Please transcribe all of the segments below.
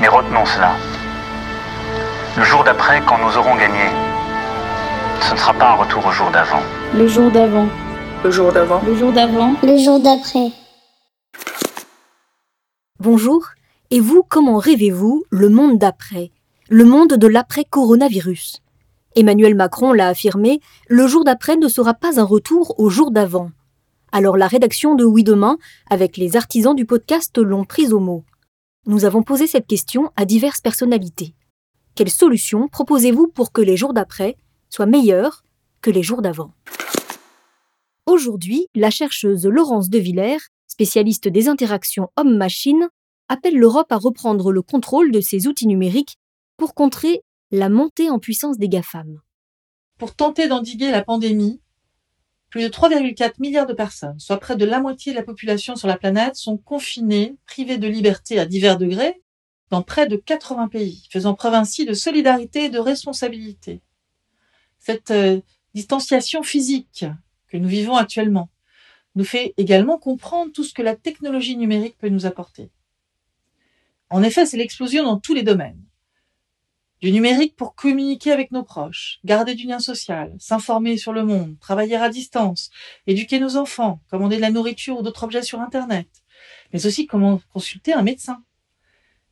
Mais retenons cela. Le jour d'après, quand nous aurons gagné, ce ne sera pas un retour au jour d'avant. Le jour d'avant. Le jour d'avant. Le jour d'avant. Le jour d'après. Bonjour. Et vous, comment rêvez-vous le monde d'après? Le monde de l'après-coronavirus Emmanuel Macron l'a affirmé, le jour d'après ne sera pas un retour au jour d'avant. Alors la rédaction de Oui Demain, avec les artisans du podcast, l'ont prise au mot. Nous avons posé cette question à diverses personnalités. Quelles solutions proposez-vous pour que les jours d'après soient meilleurs que les jours d'avant? Aujourd'hui, la chercheuse Laurence De Villers, spécialiste des interactions homme-machine, appelle l'Europe à reprendre le contrôle de ses outils numériques pour contrer la montée en puissance des GAFAM. Pour tenter d'endiguer la pandémie, plus de 3,4 milliards de personnes, soit près de la moitié de la population sur la planète, sont confinées, privées de liberté à divers degrés, dans près de 80 pays, faisant preuve ainsi de solidarité et de responsabilité. Cette euh, distanciation physique que nous vivons actuellement nous fait également comprendre tout ce que la technologie numérique peut nous apporter. En effet, c'est l'explosion dans tous les domaines. Du numérique pour communiquer avec nos proches, garder du lien social, s'informer sur le monde, travailler à distance, éduquer nos enfants, commander de la nourriture ou d'autres objets sur Internet, mais aussi comment consulter un médecin.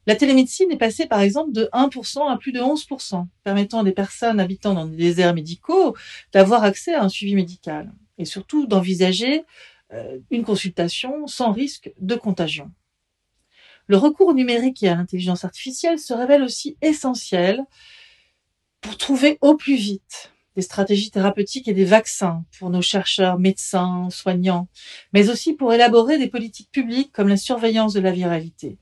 La télémédecine est passée par exemple de 1% à plus de 11%, permettant à des personnes habitant dans des déserts médicaux d'avoir accès à un suivi médical et surtout d'envisager euh, une consultation sans risque de contagion. Le recours numérique et à l'intelligence artificielle se révèle aussi essentiel pour trouver au plus vite des stratégies thérapeutiques et des vaccins pour nos chercheurs, médecins, soignants, mais aussi pour élaborer des politiques publiques comme la surveillance de la viralité.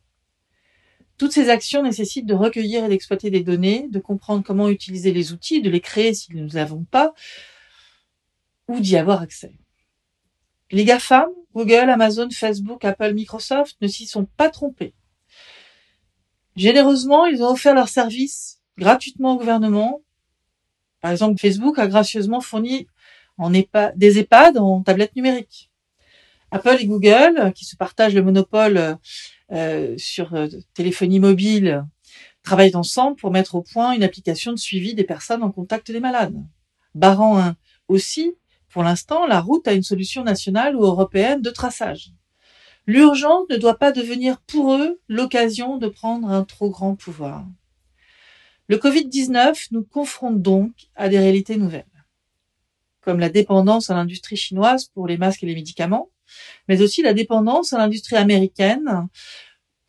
Toutes ces actions nécessitent de recueillir et d'exploiter des données, de comprendre comment utiliser les outils, de les créer si nous ne les avons pas, ou d'y avoir accès. Les GAFAM, Google, Amazon, Facebook, Apple, Microsoft ne s'y sont pas trompés. Généreusement, ils ont offert leurs services gratuitement au gouvernement. Par exemple, Facebook a gracieusement fourni des EHPAD en tablettes numériques. Apple et Google, qui se partagent le monopole euh, sur euh, téléphonie mobile, travaillent ensemble pour mettre au point une application de suivi des personnes en contact des malades. Barrant un aussi pour l'instant, la route a une solution nationale ou européenne de traçage. L'urgence ne doit pas devenir pour eux l'occasion de prendre un trop grand pouvoir. Le Covid-19 nous confronte donc à des réalités nouvelles, comme la dépendance à l'industrie chinoise pour les masques et les médicaments, mais aussi la dépendance à l'industrie américaine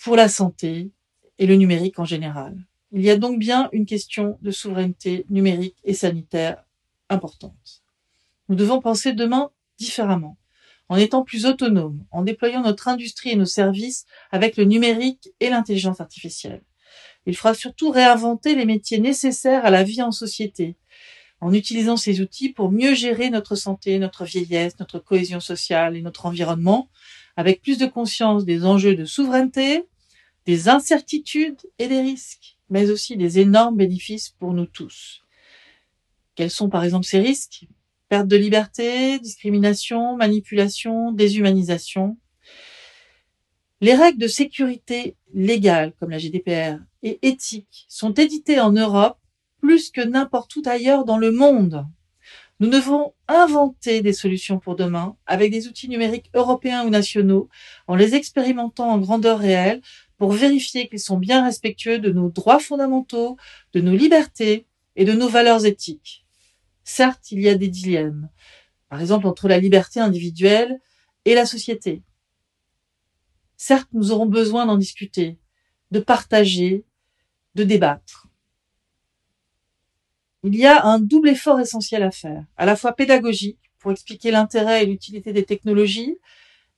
pour la santé et le numérique en général. Il y a donc bien une question de souveraineté numérique et sanitaire importante. Nous devons penser demain différemment, en étant plus autonomes, en déployant notre industrie et nos services avec le numérique et l'intelligence artificielle. Il faudra surtout réinventer les métiers nécessaires à la vie en société, en utilisant ces outils pour mieux gérer notre santé, notre vieillesse, notre cohésion sociale et notre environnement, avec plus de conscience des enjeux de souveraineté, des incertitudes et des risques, mais aussi des énormes bénéfices pour nous tous. Quels sont par exemple ces risques? Perte de liberté, discrimination, manipulation, déshumanisation. Les règles de sécurité légale, comme la GDPR, et éthique sont éditées en Europe plus que n'importe où ailleurs dans le monde. Nous devons inventer des solutions pour demain avec des outils numériques européens ou nationaux en les expérimentant en grandeur réelle pour vérifier qu'ils sont bien respectueux de nos droits fondamentaux, de nos libertés et de nos valeurs éthiques. Certes, il y a des dilemmes, par exemple entre la liberté individuelle et la société. Certes, nous aurons besoin d'en discuter, de partager, de débattre. Il y a un double effort essentiel à faire, à la fois pédagogique pour expliquer l'intérêt et l'utilité des technologies,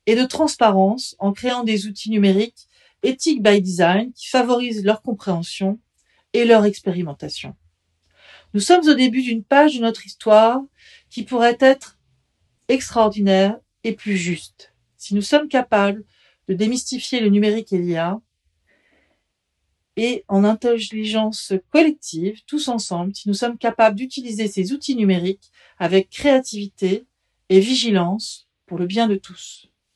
et de transparence en créant des outils numériques éthiques by design qui favorisent leur compréhension et leur expérimentation. Nous sommes au début d'une page de notre histoire qui pourrait être extraordinaire et plus juste. Si nous sommes capables de démystifier le numérique et l'IA, et en intelligence collective, tous ensemble, si nous sommes capables d'utiliser ces outils numériques avec créativité et vigilance pour le bien de tous.